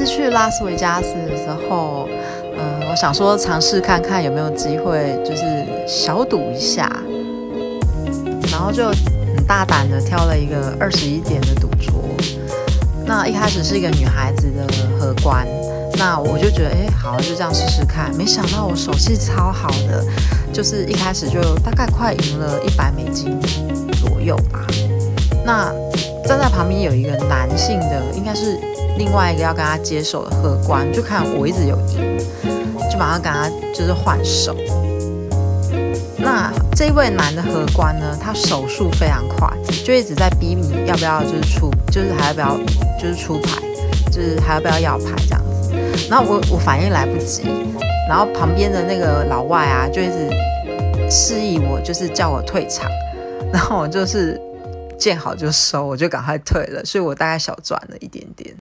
次去拉斯维加斯的时候，嗯，我想说尝试看看有没有机会，就是小赌一下，然后就很大胆的挑了一个二十一点的赌桌。那一开始是一个女孩子的荷官，那我就觉得，哎，好，就这样试试看。没想到我手气超好的，就是一开始就大概快赢了一百美金左右吧。那站在旁边有一个男性的，应该是另外一个要跟他接手的荷官，就看我一直有赢，就马上跟他就是换手。那这一位男的荷官呢，他手速非常快，就一直在逼你要不要就是出，就是还要不要就是出牌，就是还要不要要牌这样子。然后我我反应来不及，然后旁边的那个老外啊，就一直示意我，就是叫我退场，然后我就是见好就收，我就赶快退了，所以我大概小赚了一点点。